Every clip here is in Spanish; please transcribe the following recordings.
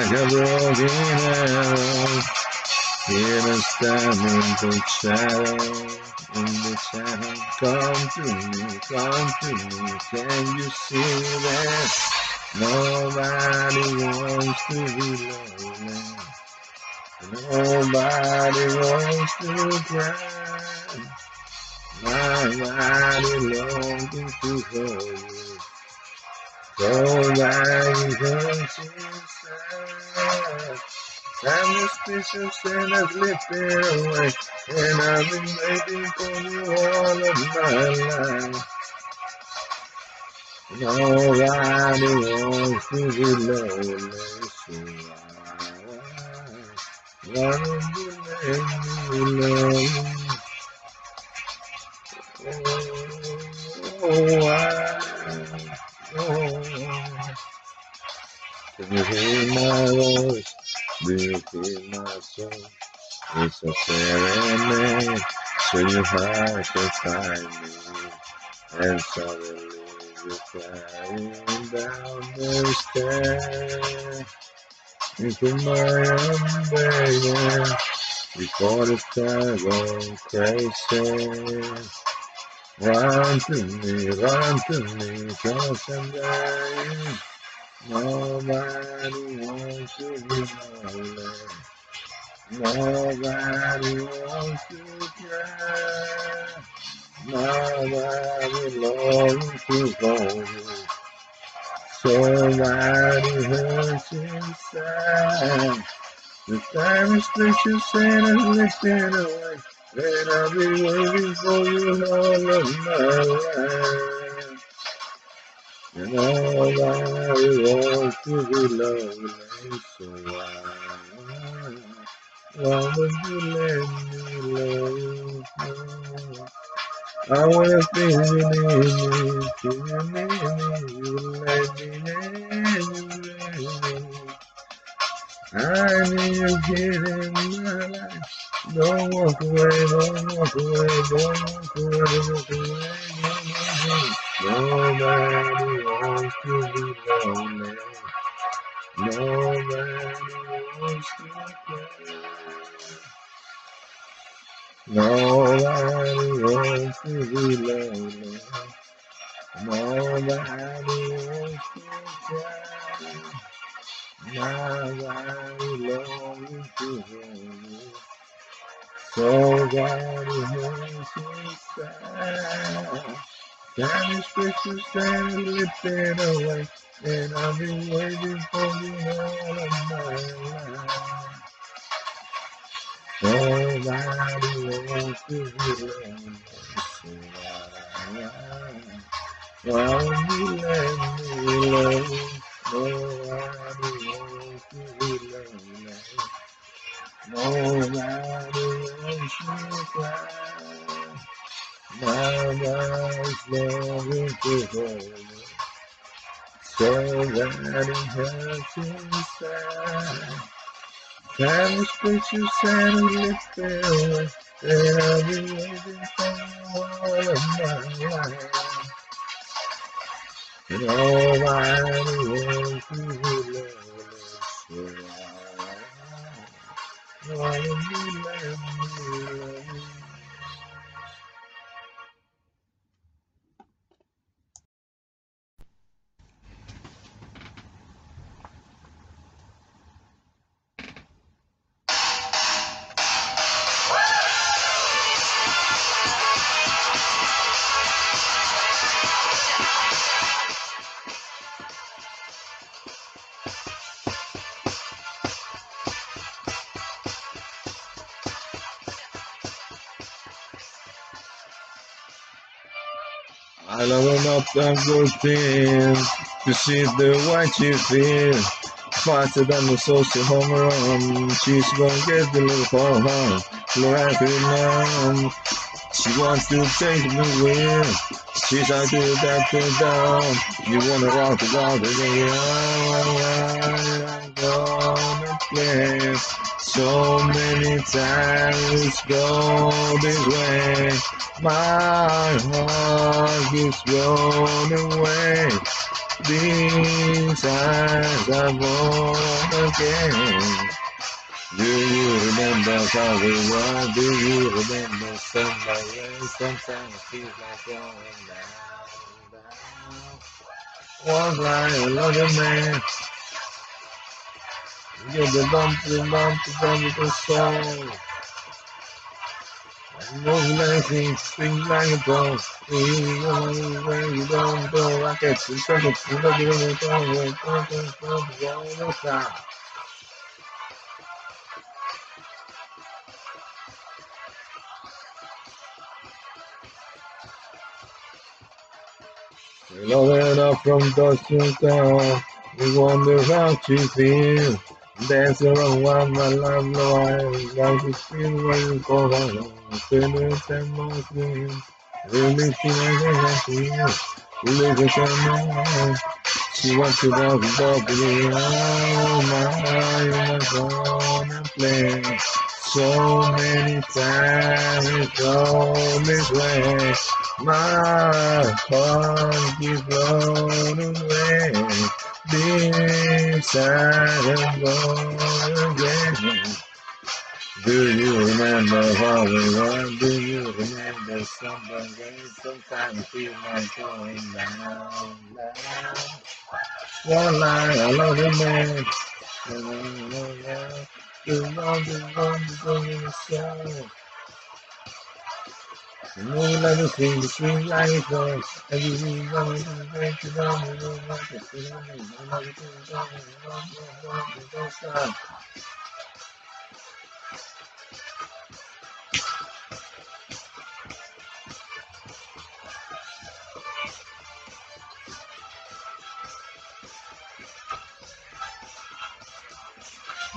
like a broken arrow. Here stand in the shadow, in the shadow. Come to me, come to me. Can you see that nobody wants to be lonely? Nobody wants to cry. Nobody longing to hold you. So I'm going a suspicious and I slip away, and I've been waiting for you all of my life. Nobody wants to be lonely, so I want to let you know. Oh, I, oh can you hear my voice? Do you feel my soul? It's a serenade, so you have to find me. And suddenly you're flying down the stairs into my baby. Before the sky goes crazy, run to me, run to me, cause I'm dying. Nobody wants to be lonely. Nobody wants to cry. Nobody longs to you. Somebody hurts inside. The time is precious and it's slipping away. And I've been waiting for you all of my life. And nobody wants to be lonely, so why, why would you let me alone? I wanna feel you need me, feel you need me, you let me in. I need you here in my life. Don't walk away, don't walk away, don't walk away, don't walk away, no, no, no. Nobody and slipping away. And I've been waiting for you all of my life. Nobody wants to be won't you let me alone? Nobody wants to be lonely. Nobody wants to cry my life flowing to so that it helps inside. Times precious and little, every living power of my life. And all my world to love, so I, I will remember. Up the good things to see the what you feel. Faster than the social home run. She's gonna get the little for home. Like it She wants to take the wheel. She's like to that to down. You wanna rock the rock the I'm gonna play. So many times go this way. My heart keeps going away. These eyes are born again. Do you remember how we were? Do you remember somebody else? Sometimes it feels like going down, down. Was like another man. Get the bump, the bump, the bump, the soul. No lightning, swing like a ball, swing like a ball, ball, rockets, and circles, and the game is on, and the ball is on, and Loaded up from the sky, we wonder how she feels. Dance around one my love, no one loves you, feel when you go alone. Feelings and emotions, really feeling and happiness. Living and mind, she wants to love you, but be oh my, you must wanna play. So many times it goes this way, my heart is blown away. I'm gone again. Do you remember how we were? Do you remember somebody? Sometimes I feel like going down, down. One I love you, man. The one, the one, one in the. 是你让我的生活从此都只要你配合爱要精心来雕刻我是米开朗基罗用心刻画最幸福的风格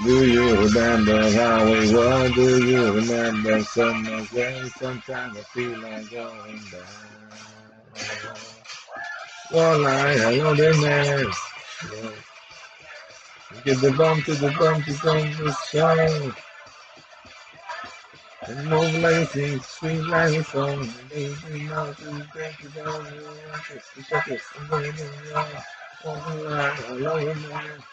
Do you remember how we were? Do you remember summer's day? Sometimes I feel like going back. One night I know the mess. Yeah. Get the bump to the bump to bump the shine. And move like a thing, sweet like a song. And they bring out to the bank to go. You want it, you got it, I'm going. One night I know the mess.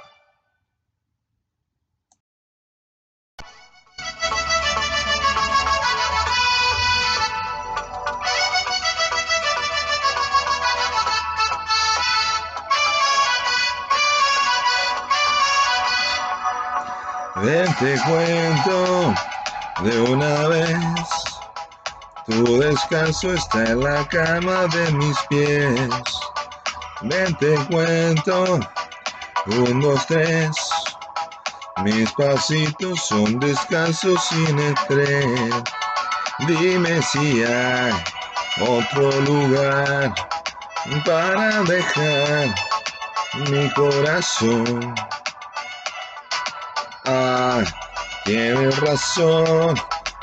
te cuento de una vez. Tu descanso está en la cama de mis pies. Ven, te cuento. Un, dos, tres. Mis pasitos son descansos sin estrés. Dime si hay otro lugar para dejar mi corazón. Ah, tienes razón,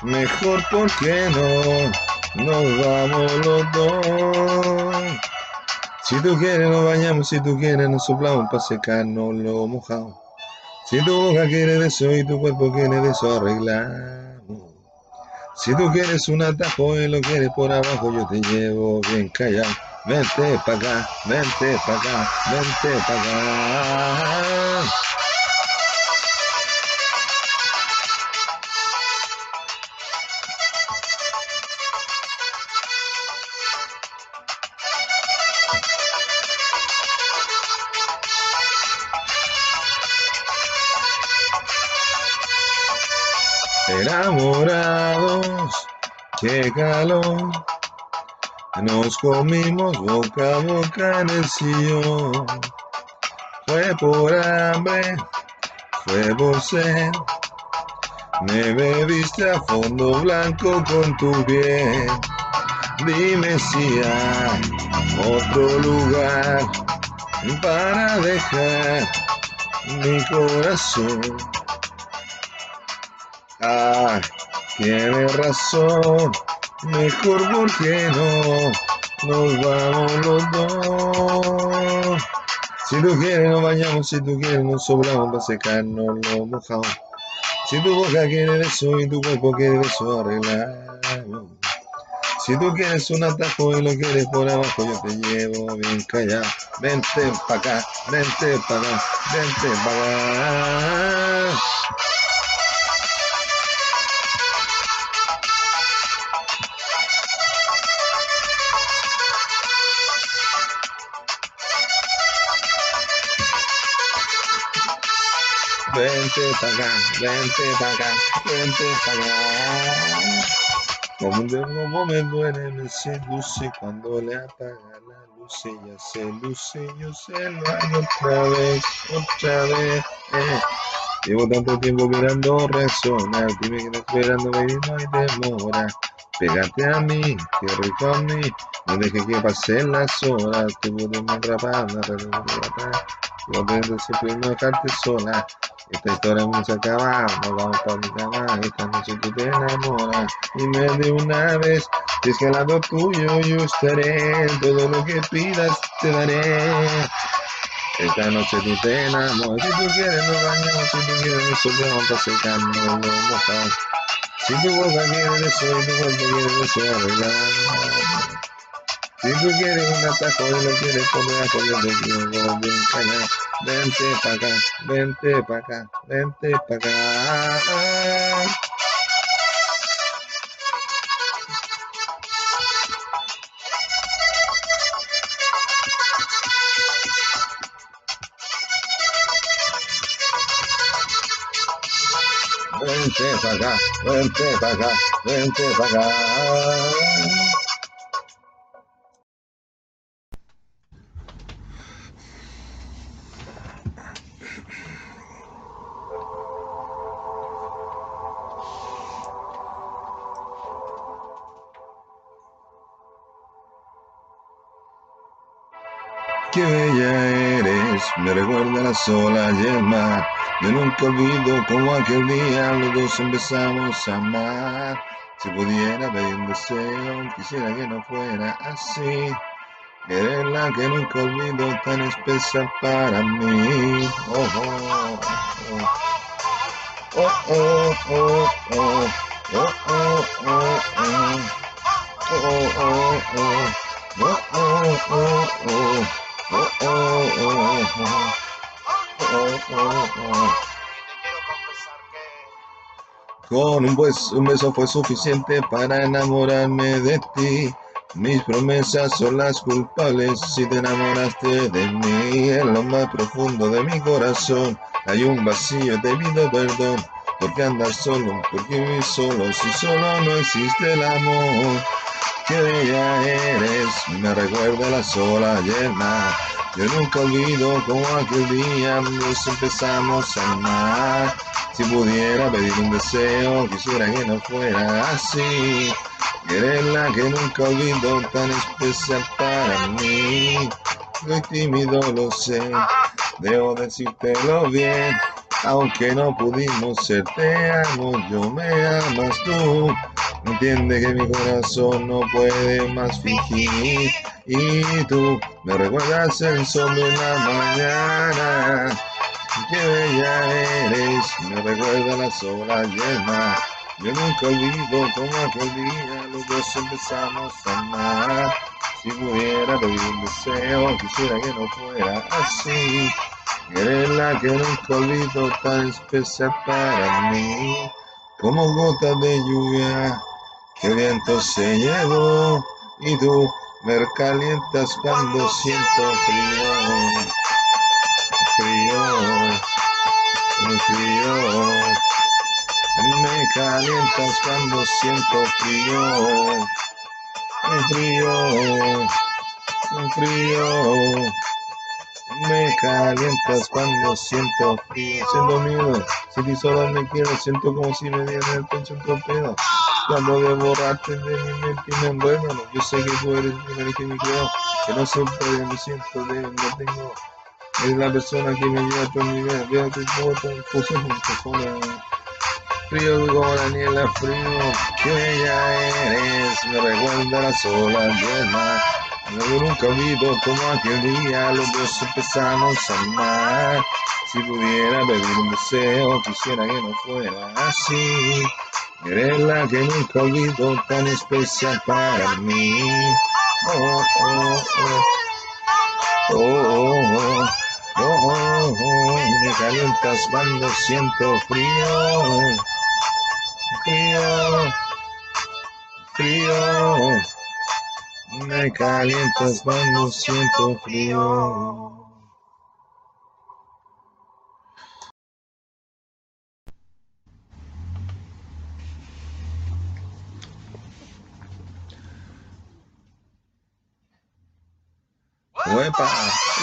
mejor porque no, nos vamos los dos. Si tú quieres nos bañamos, si tú quieres nos soplamos para secarnos lo mojado. Si tu boca quiere de eso y tu cuerpo quiere eso arreglamos. Si tú quieres un atajo y lo quieres por abajo, yo te llevo bien callado. Vente pa' acá, vente pa' acá, vente pa' acá. Qué calor. Nos comimos boca a boca en el sillón. Fue por hambre, fue por sed. Me bebiste a fondo blanco con tu bien. Dime si hay otro lugar para dejar mi corazón. Ay, tienes razón, mejor porque no nos vamos los dos. Si tú quieres nos bañamos, si tú quieres nos sobramos para secarnos los mojados. Si tu boca quiere eso y tu cuerpo quiere eso arreglamos. Si tú quieres un atajo y lo quieres por abajo, yo te llevo bien callado. Vente pa' acá, vente pa' acá, vente pa' acá. Vente pa' acá, vente pa' acá, vente pa' acá. Como un como me duele, me seduce cuando le apaga la luz, ella se luce, yo se lo hago otra vez, otra vez. eh. Llevo tanto tiempo mirando resonar, dime que estás esperando, baby, no hay demora. Pégate a mí, que rico a mí, no dejes que pasen las horas, te puedo más rapada, aprendo siempre no dejarte sola. Esta historia no se acaba, nos vamos para mi cama. Esta noche tú te enamoras. Dime de una vez, si es que al lado tuyo yo estaré. Todo lo que pidas te daré. Esta noche tú te enamoras. Si tú quieres, nos bañamos. Si tú quieres, nos sobramos para secarnos los mojados. Si tu boca quiere y tu cuerpo quiere eso, arreglar. Si tú quieres un atajo y lo quieres por debajo, yo te quiero bien callado. Vente pa' acá, vente pa' acá, vente pa' acá. Vente pa' acá, vente pa' acá, vente pa' acá. Recuerda la sola y el mar. Yo nunca olvido como aquel día los dos empezamos a amar. Si pudiera pedir un deseo, quisiera que no fuera así. Eres la que nunca olvido, tan especial para mí. Oh, oh, oh. Oh, oh, oh, oh. Oh, oh, oh, oh. Oh, oh, oh. Oh, oh, oh, oh. Oh, oh, oh, oh. Con un, bes- un beso fue suficiente para enamorarme de ti. Mis promesas son las culpables si te enamoraste de mí. En lo más profundo de mi corazón hay un vacío, te pido perdón. Porque andas solo, porque vivir solo, si solo no existe el amor. Qué bella eres, me recuerda la sola mar. Yo nunca olvido como aquel día nos empezamos a amar. Si pudiera pedir un deseo, quisiera que no fuera así. Eres la que nunca olvido, tan especial para mí. Soy tímido, lo sé, debo decírtelo bien. Aunque no pudimos ser, te amo, yo me amas tú. Entiende que mi corazón no puede más fingir. Y tú me recuerdas el sol de la mañana. Qué bella eres, me recuerda la sola y el mar. Yo nunca olvido como aquel día los dos empezamos a amar. Si pudiera pedir un deseo, quisiera que no fuera así. Eres la que nunca olvido, tan especial para mí. Como gotas de lluvia que el viento se llevó. Y tú me calientas cuando siento frío. Frío, frío. Me calientas cuando siento frío. Frío, frío. Me calientas cuando siento frío, siento miedo. Si ti solo me quiero, siento como si me diera el pecho un torpedo. Cuando de borrarte de mi mente y me yo sé que tú eres mi nariz que me creo, que no siempre me siento de no tengo. Es la persona que me lleva a otro nivel, veo que voto, puse en persona. Frío como la niebla, frío, que bella eres, me recuerda las olas del. No nunca vivo como aquel día, los dos empezamos a amar. Si pudiera pedir un deseo, quisiera que no fuera así. Eres la que nunca olvido, tan especial para mí. Oh, oh, oh. Oh, oh, oh, oh, oh, me calientas cuando siento frío, frío, frío. Me calientas cuando siento frío. Huepa,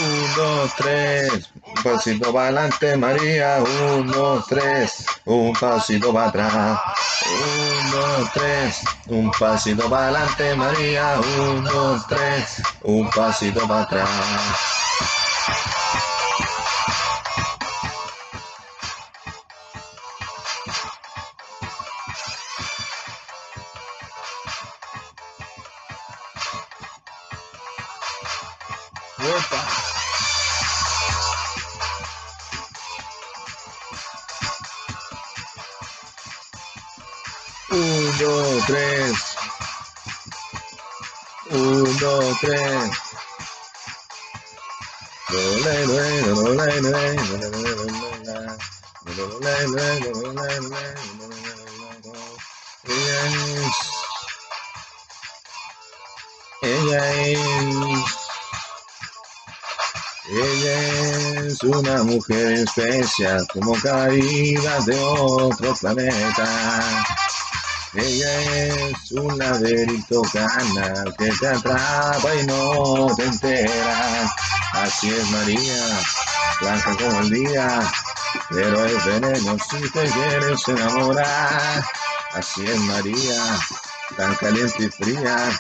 un, dos, tres, un pasito para adelante, María, un, dos, tres, un pasito para atrás, un, dos, tres, un pasito para adelante, María, un, dos, tres, un pasito para atrás. Huepa. Un, dos, tres. Un, dos, tres. Ella es, ella es, ella es una mujer especial como caída de otro planeta. Ella es un laberinto canal que te atrapa y no te enteras. Así es María, blanca como el día, pero es veneno si te quieres enamorar. Así es María, tan caliente y fría,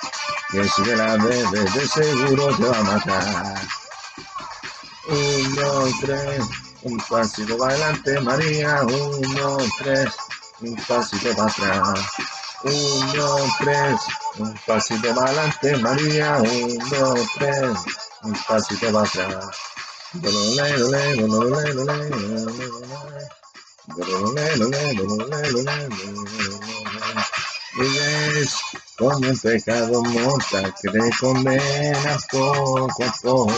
que si te la bebes de seguro te va a matar. Un, dos, tres, un pasito para adelante María, un, dos, tres, un pasito para atrás. Un, dos, tres, un pasito para adelante, María. Un, dos, tres, un pasito para atrás. Dolole, dolole, dolole, dolole, dolole. Dolole, dolole, dolole, dolole. Ella es como un pecado mortal que te condena poco a poco.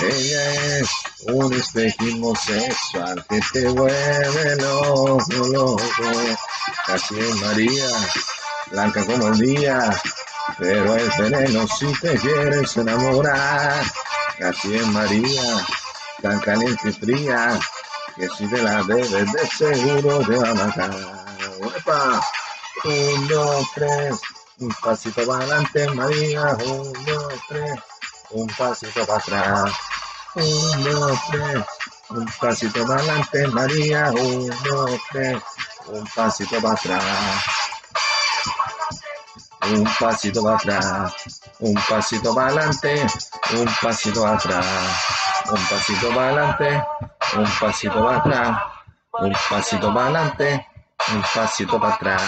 Ella es un espejismo sexual que te vuelve loco, loco. Así es María, blanca como el día, pero es veneno si te quieres enamorar. Así es María, tan caliente y fría, que si te la bebes de seguro te va a matar. ¡Uepa! Un, dos, tres, un pasito para adelante María, un, dos, tres, un pasito para atrás. Un, dos, tres, un pasito para adelante María, un, dos, tres, un pasito para atrás. Un pasito para atrás, un pasito para adelante, un pasito para atrás, un pasito para adelante, un pasito para atrás, un pasito para adelante, un pasito para atrás.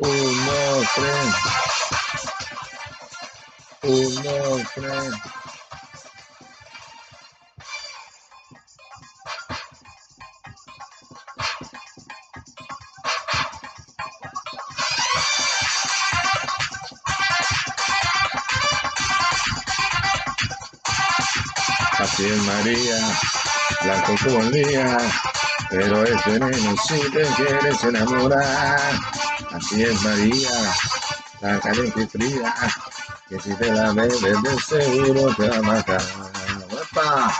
Un, dos, tres. Un, dos, tres. Así es María, blanco como el día, pero es veneno si te quieres enamorar. Así es María, la caliente y fría, que si te la bebes de seguro te va a matar. ¡Opa!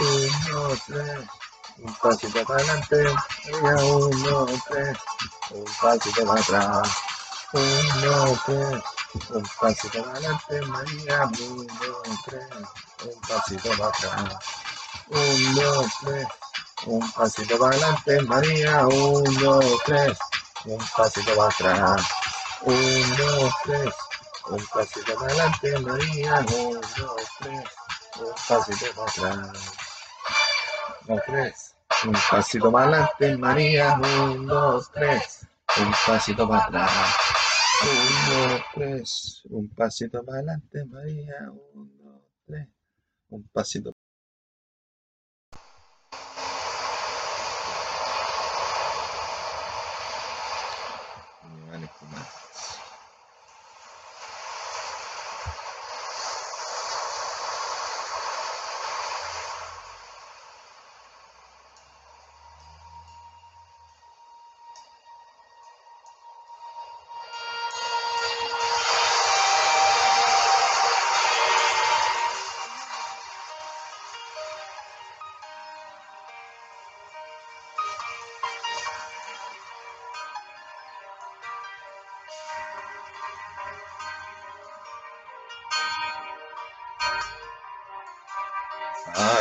Un, dos, tres, un pasito para adelante, María, un, dos, tres, un pasito para atrás. Un, dos, tres, un pasito para adelante, María, un, dos, tres, un pasito para atrás. Un, dos, tres. Un pasito para adelante, María. Un, dos, tres. Un pasito para atrás. Un, dos, tres. Un pasito para adelante, María. Un, dos, tres. Un pasito para atrás. Dos, tres. Un pasito para adelante, María. Un, dos, tres. Un pasito para atrás. Un, dos, tres. Un pasito para adelante, María. Un, dos, tres. Un pasito electoral.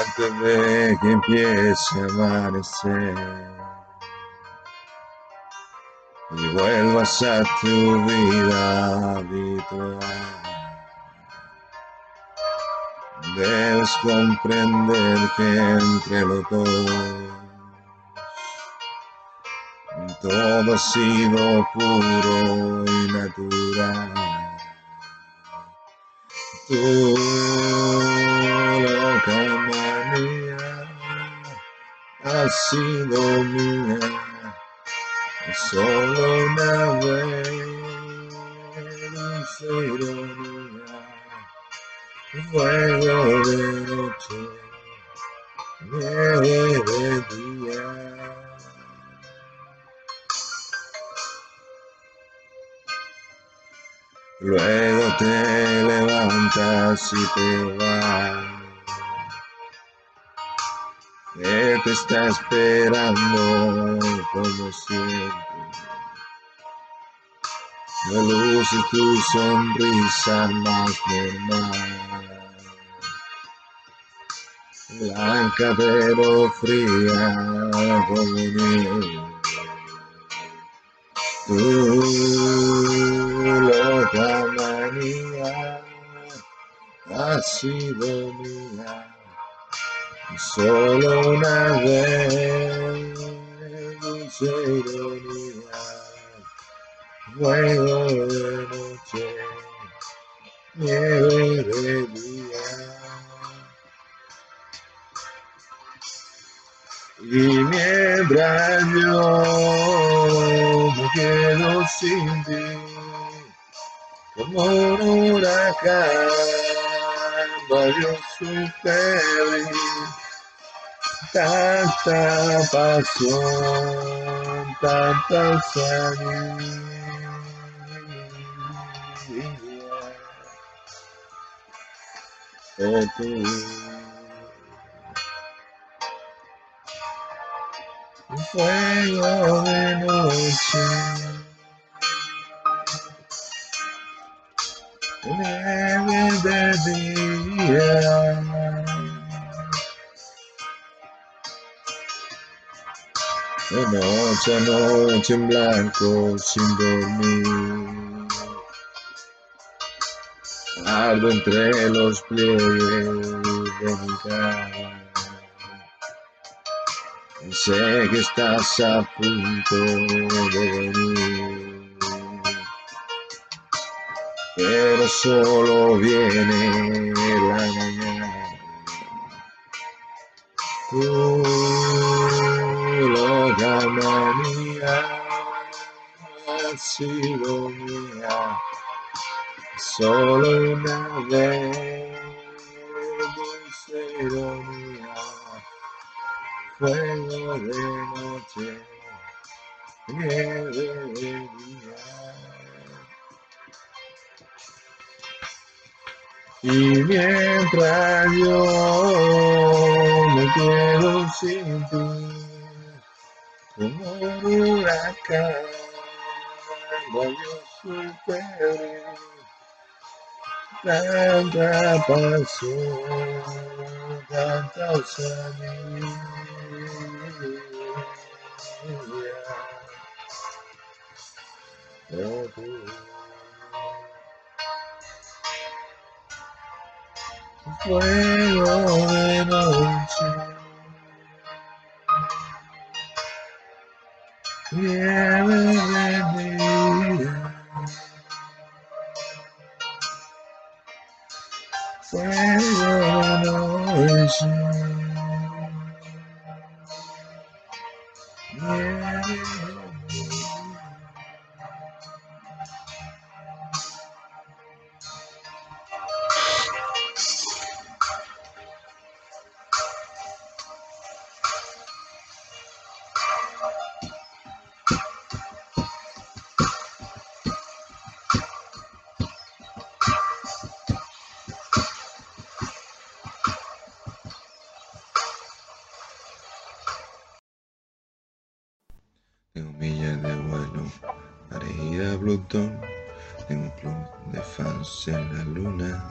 Antes de que empiece a amanecer y vuelvas a tu vida habitual. Debes comprender que entre los dos todo ha sido puro y natural. Tú ha sido mía solo una dulce ironía, fuego de noche, nieve de día. Luego te levantas y te vas. Te está esperando como siempre. No luces tu sonrisa más normal. Blanca pero fría como nieve. Tu loca manía ha sido mía solo una vez, dulce ironía, fuego de noche, nieve de día. Y mientras yo me quedo sin ti, como un huracán, valioso y feliz tanta pasión, tanta sabiduría. Oh, tú. Un fuego de noche, nieve de día. De noche a noche en blanco sin dormir. Ardo entre los pliegues de mi cara. Sé que estás a punto de venir. Pero solo viene la mañana. La mía ha sido mía solo una vez, dulce ironía, fuego de noche, nieve de día. Y mientras yo me quedo sin ti, como un huracán, yo superé tanta pasión, tanta osadía. Oh, fuego de noche. Nieve de día. En la luna.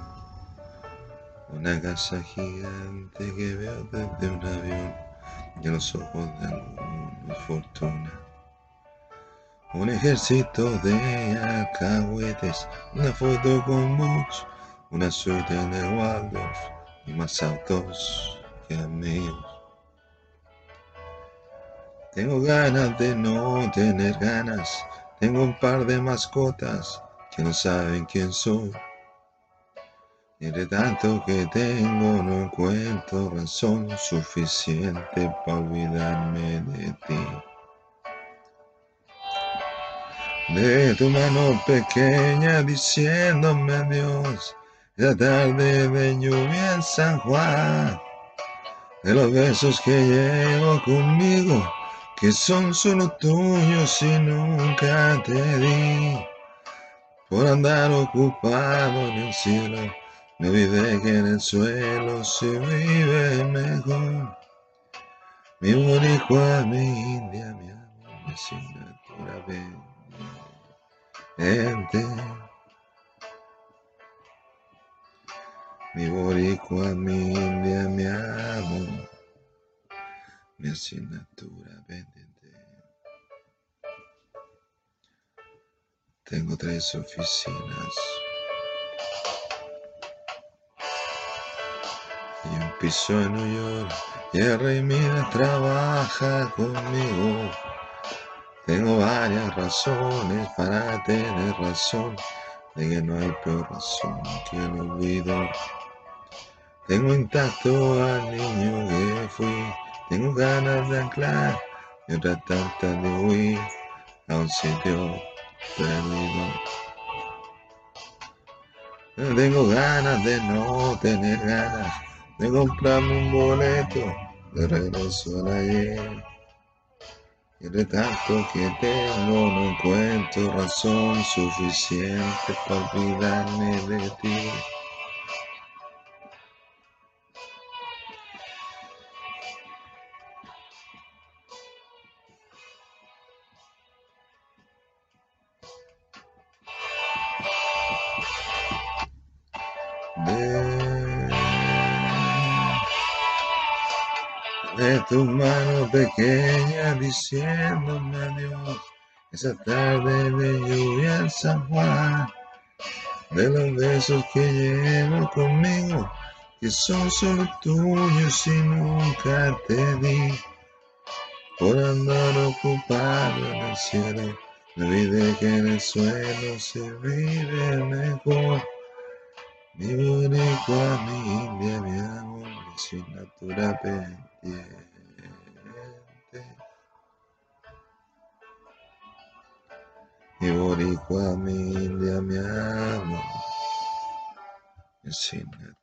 Una casa gigante que veo desde un avión y en los ojos de algunos fortuna. Un ejército de alcahuetes, una foto con Bush, una suite en el Waldorf y más autos que amigos. Tengo ganas de no tener ganas. Tengo un par de mascotas que no saben quién soy. Y de tanto que tengo no encuentro razón suficiente para olvidarme de ti. De tu mano pequeña diciéndome adiós. La tarde de lluvia en San Juan. De los besos que llevo conmigo que son solo tuyos y nunca te di. Por andar ocupado en el cielo, me olvidé que en el suelo se vive mejor. Mi boricua, mi india, mi amor, mi asignatura pendiente. Mi boricua, mi india, mi amor mi asignatura pendiente. Tengo tres oficinas y un piso en New York. Y el rey Midas trabaja conmigo. Tengo varias razones para tener razón de que no hay peor razón que el olvido. Tengo intacto al niño que fui tengo ganas de anclar y otra tanta de huir a un sitio perdido. Tengo ganas de no tener ganas de comprarme un boleto de regreso al ayer. Y de tanto que tengo no encuentro razón suficiente para olvidarme de ti. De, tu mano pequeña diciéndome adiós. Esa tarde de lluvia en San Juan, de los besos que llevo conmigo, que son solo tuyos y nunca te di. Por andar ocupado en el cielo, me olvidé que en el suelo se vive mejor. Mi boricua, mi india, mi amor, mi asignatura pendiente. Mi boricua, mi india, mi amor, mi asignatura